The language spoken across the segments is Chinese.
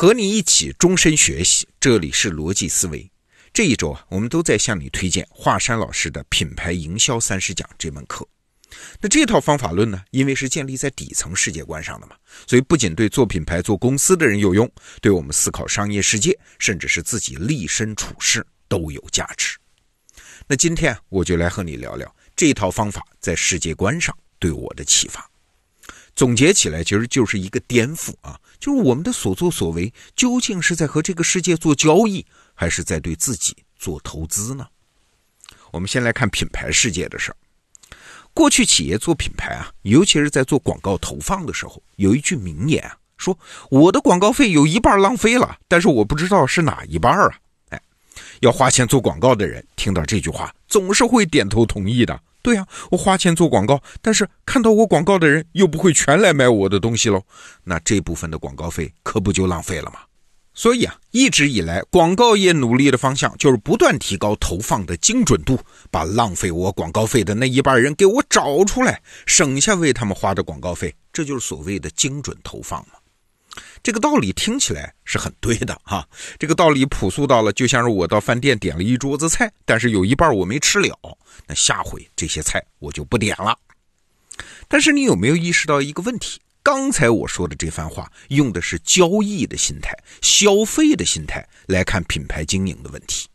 和你一起终身学习，这里是逻辑思维。这一周啊，我们都在向你推荐华山老师的《品牌营销三十讲》这门课。那这套方法论呢，因为是建立在底层世界观上的嘛，所以不仅对做品牌、做公司的人有用，对我们思考商业世界，甚至是自己立身处世都有价值。那今天我就来和你聊聊这套方法在世界观上对我的启发。总结起来，其实就是一个颠覆啊！就是我们的所作所为，究竟是在和这个世界做交易，还是在对自己做投资呢？我们先来看品牌世界的事儿。过去企业做品牌啊，尤其是在做广告投放的时候，有一句名言啊，说我的广告费有一半浪费了，但是我不知道是哪一半啊！哎，要花钱做广告的人听到这句话，总是会点头同意的。对呀，我花钱做广告，但是看到我广告的人又不会全来买我的东西喽，那这部分的广告费可不就浪费了吗？所以啊，一直以来广告业努力的方向就是不断提高投放的精准度，把浪费我广告费的那一半人给我找出来，省下为他们花的广告费，这就是所谓的精准投放嘛。这个道理听起来是很对的哈，这个道理朴素到了，就像是我到饭店点了一桌子菜，但是有一半我没吃了，那下回这些菜我就不点了。但是你有没有意识到一个问题？刚才我说的这番话用的是交易的心态、消费的心态来看品牌经营的问题，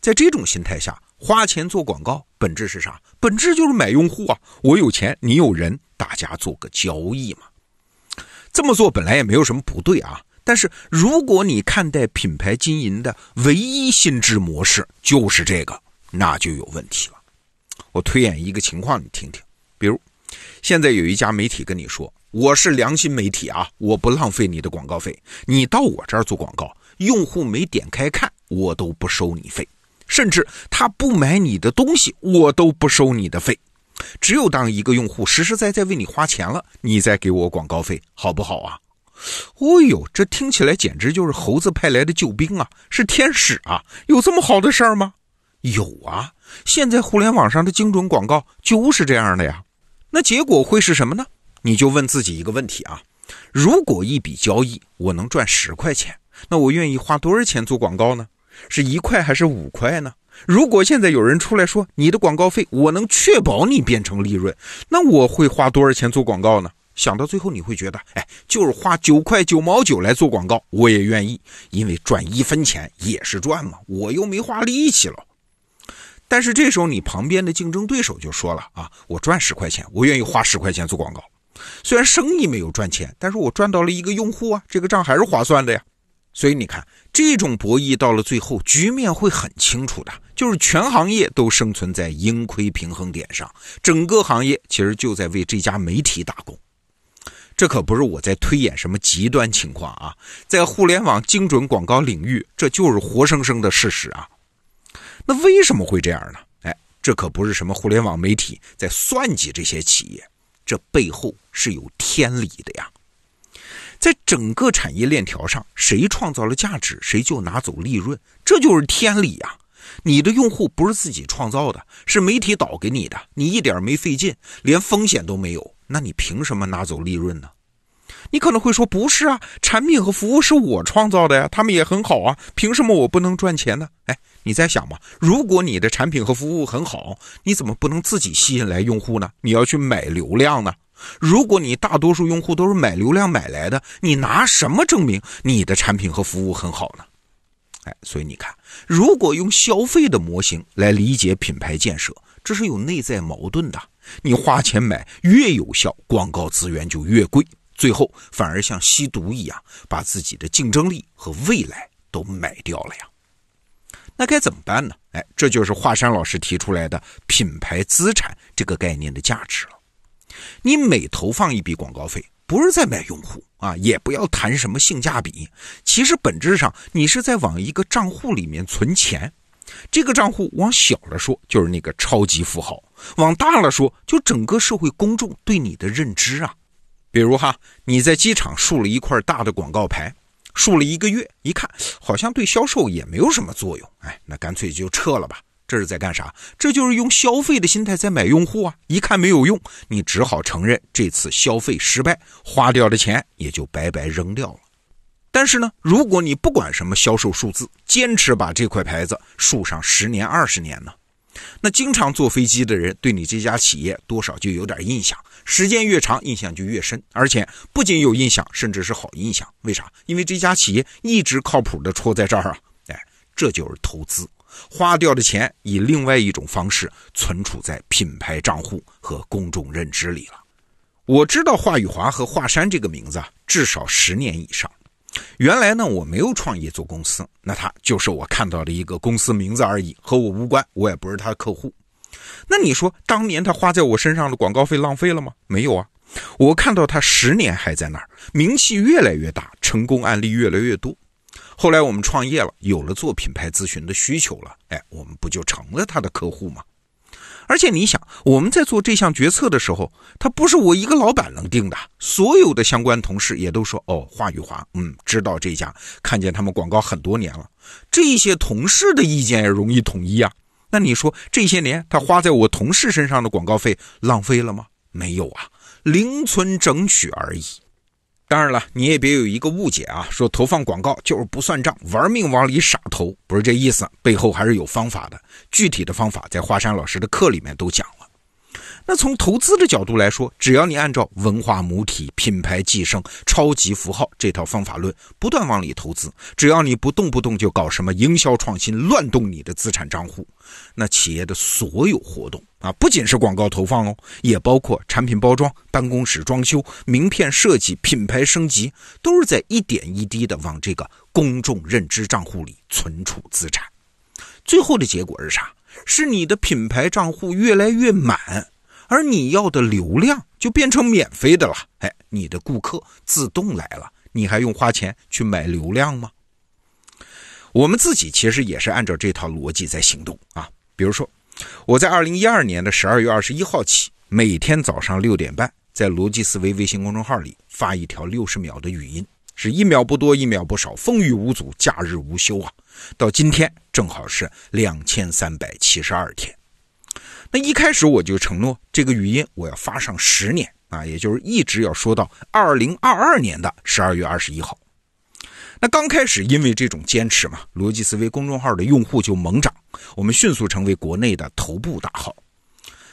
在这种心态下，花钱做广告本质是啥？本质就是买用户啊！我有钱，你有人，大家做个交易嘛。这么做本来也没有什么不对啊，但是如果你看待品牌经营的唯一心智模式就是这个，那就有问题了。我推演一个情况，你听听。比如，现在有一家媒体跟你说：“我是良心媒体啊，我不浪费你的广告费。你到我这儿做广告，用户没点开看，我都不收你费；甚至他不买你的东西，我都不收你的费。”只有当一个用户实实在在为你花钱了，你再给我广告费，好不好啊？哦呦，这听起来简直就是猴子派来的救兵啊，是天使啊！有这么好的事儿吗？有啊，现在互联网上的精准广告就是这样的呀。那结果会是什么呢？你就问自己一个问题啊：如果一笔交易我能赚十块钱，那我愿意花多少钱做广告呢？是一块还是五块呢？如果现在有人出来说你的广告费我能确保你变成利润，那我会花多少钱做广告呢？想到最后你会觉得，哎，就是花九块九毛九来做广告，我也愿意，因为赚一分钱也是赚嘛，我又没花力气了。但是这时候你旁边的竞争对手就说了啊，我赚十块钱，我愿意花十块钱做广告，虽然生意没有赚钱，但是我赚到了一个用户啊，这个账还是划算的呀。所以你看，这种博弈到了最后，局面会很清楚的，就是全行业都生存在盈亏平衡点上，整个行业其实就在为这家媒体打工。这可不是我在推演什么极端情况啊，在互联网精准广告领域，这就是活生生的事实啊。那为什么会这样呢？哎，这可不是什么互联网媒体在算计这些企业，这背后是有天理的呀。在整个产业链条上，谁创造了价值，谁就拿走利润，这就是天理呀！你的用户不是自己创造的，是媒体导给你的，你一点没费劲，连风险都没有，那你凭什么拿走利润呢？你可能会说，不是啊，产品和服务是我创造的呀，他们也很好啊，凭什么我不能赚钱呢？哎，你在想吗，如果你的产品和服务很好，你怎么不能自己吸引来用户呢？你要去买流量呢？如果你大多数用户都是买流量买来的，你拿什么证明你的产品和服务很好呢？哎，所以你看，如果用消费的模型来理解品牌建设，这是有内在矛盾的。你花钱买越有效，广告资源就越贵，最后反而像吸毒一样，把自己的竞争力和未来都买掉了呀。那该怎么办呢？哎，这就是华山老师提出来的品牌资产这个概念的价值了。你每投放一笔广告费，不是在买用户啊，也不要谈什么性价比。其实本质上，你是在往一个账户里面存钱。这个账户往小了说，就是那个超级富豪；往大了说，就整个社会公众对你的认知啊。比如哈，你在机场竖了一块大的广告牌，竖了一个月，一看好像对销售也没有什么作用，哎，那干脆就撤了吧。这是在干啥？这就是用消费的心态在买用户啊！一看没有用，你只好承认这次消费失败，花掉的钱也就白白扔掉了。但是呢，如果你不管什么销售数字，坚持把这块牌子竖上十年、二十年呢，那经常坐飞机的人对你这家企业多少就有点印象，时间越长，印象就越深，而且不仅有印象，甚至是好印象。为啥？因为这家企业一直靠谱的戳在这儿啊！哎，这就是投资。花掉的钱以另外一种方式存储在品牌账户和公众认知里了。我知道华宇华和华山这个名字，至少十年以上。原来呢，我没有创业做公司，那他就是我看到的一个公司名字而已，和我无关，我也不是他的客户。那你说，当年他花在我身上的广告费浪费了吗？没有啊，我看到他十年还在那儿，名气越来越大，成功案例越来越多。后来我们创业了，有了做品牌咨询的需求了，哎，我们不就成了他的客户吗？而且你想，我们在做这项决策的时候，他不是我一个老板能定的，所有的相关同事也都说，哦，华宇华，嗯，知道这家，看见他们广告很多年了，这些同事的意见也容易统一啊。那你说这些年他花在我同事身上的广告费浪费了吗？没有啊，零存整取而已。当然了，你也别有一个误解啊，说投放广告就是不算账，玩命往里傻投，不是这意思，背后还是有方法的。具体的方法在华山老师的课里面都讲。那从投资的角度来说，只要你按照文化母体、品牌寄生、超级符号这套方法论不断往里投资，只要你不动不动就搞什么营销创新，乱动你的资产账户，那企业的所有活动啊，不仅是广告投放哦，也包括产品包装、办公室装修、名片设计、品牌升级，都是在一点一滴的往这个公众认知账户里存储资产。最后的结果是啥？是你的品牌账户越来越满。而你要的流量就变成免费的了，哎，你的顾客自动来了，你还用花钱去买流量吗？我们自己其实也是按照这套逻辑在行动啊。比如说，我在二零一二年的十二月二十一号起，每天早上六点半，在逻辑思维微信公众号里发一条六十秒的语音，是一秒不多，一秒不少，风雨无阻，假日无休啊。到今天正好是两千三百七十二天。那一开始我就承诺，这个语音我要发上十年啊，也就是一直要说到二零二二年的十二月二十一号。那刚开始因为这种坚持嘛，逻辑思维公众号的用户就猛涨，我们迅速成为国内的头部大号。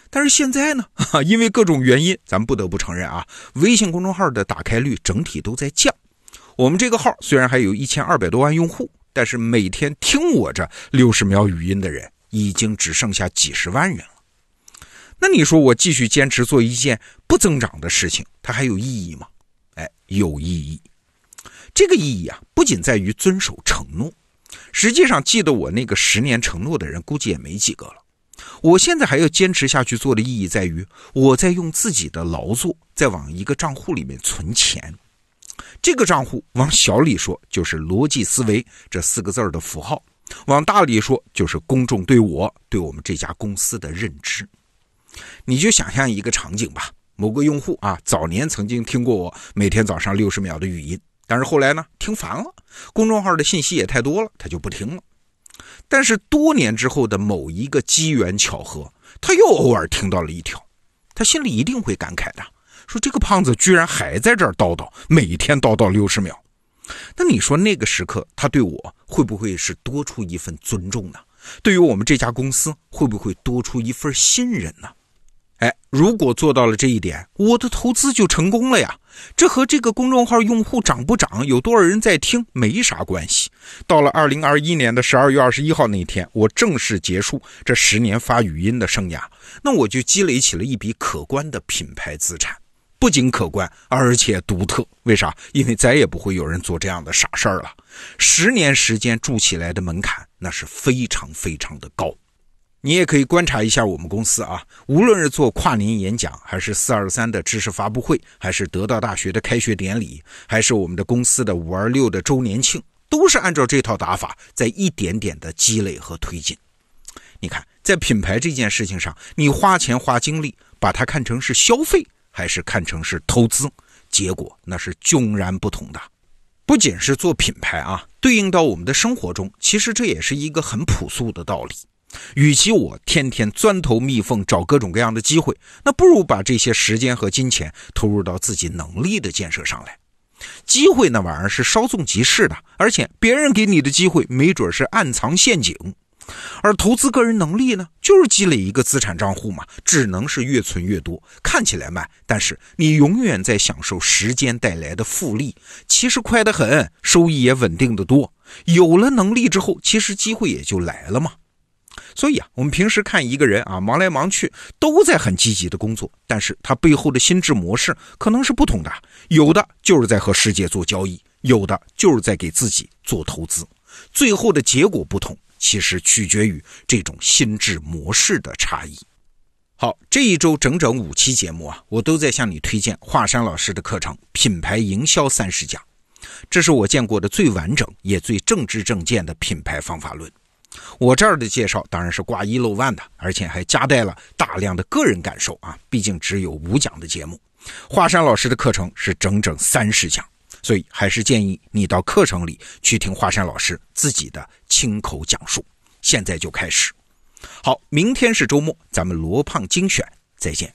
但是现在呢，因为各种原因，咱们不得不承认啊，微信公众号的打开率整体都在降。我们这个号虽然还有一千二百多万用户，但是每天听我这六十秒语音的人已经只剩下几十万人了。那你说我继续坚持做一件不增长的事情，它还有意义吗？哎，有意义。这个意义啊，不仅在于遵守承诺，实际上记得我那个十年承诺的人，估计也没几个了。我现在还要坚持下去做的意义在于，我在用自己的劳作，在往一个账户里面存钱。这个账户往小里说，就是逻辑思维这四个字的符号；往大里说，就是公众对我、对我们这家公司的认知。你就想象一个场景吧，某个用户啊，早年曾经听过我每天早上六十秒的语音，但是后来呢，听烦了，公众号的信息也太多了，他就不听了。但是多年之后的某一个机缘巧合，他又偶尔听到了一条，他心里一定会感慨的，说这个胖子居然还在这儿叨叨，每天叨叨六十秒。那你说那个时刻，他对我会不会是多出一份尊重呢？对于我们这家公司，会不会多出一份信任呢？哎，如果做到了这一点，我的投资就成功了呀！这和这个公众号用户涨不涨，有多少人在听没啥关系。到了二零二一年的十二月二十一号那天，我正式结束这十年发语音的生涯，那我就积累起了一笔可观的品牌资产，不仅可观，而且独特。为啥？因为再也不会有人做这样的傻事儿了。十年时间筑起来的门槛。那是非常非常的高，你也可以观察一下我们公司啊，无论是做跨年演讲，还是四二三的知识发布会，还是得到大学的开学典礼，还是我们的公司的五二六的周年庆，都是按照这套打法在一点点的积累和推进。你看，在品牌这件事情上，你花钱花精力，把它看成是消费，还是看成是投资，结果那是迥然不同的。不仅是做品牌啊，对应到我们的生活中，其实这也是一个很朴素的道理。与其我天天钻头蜜缝找各种各样的机会，那不如把这些时间和金钱投入到自己能力的建设上来。机会那玩意儿是稍纵即逝的，而且别人给你的机会没准是暗藏陷阱。而投资个人能力呢，就是积累一个资产账户嘛，只能是越存越多，看起来慢，但是你永远在享受时间带来的复利，其实快得很，收益也稳定的多。有了能力之后，其实机会也就来了嘛。所以啊，我们平时看一个人啊，忙来忙去都在很积极的工作，但是他背后的心智模式可能是不同的。有的就是在和世界做交易，有的就是在给自己做投资，最后的结果不同。其实取决于这种心智模式的差异。好，这一周整整五期节目啊，我都在向你推荐华山老师的课程《品牌营销三十讲》，这是我见过的最完整也最正知正见的品牌方法论。我这儿的介绍当然是挂一漏万的，而且还夹带了大量的个人感受啊，毕竟只有五讲的节目，华山老师的课程是整整三十讲。所以还是建议你到课程里去听华山老师自己的亲口讲述。现在就开始。好，明天是周末，咱们罗胖精选再见。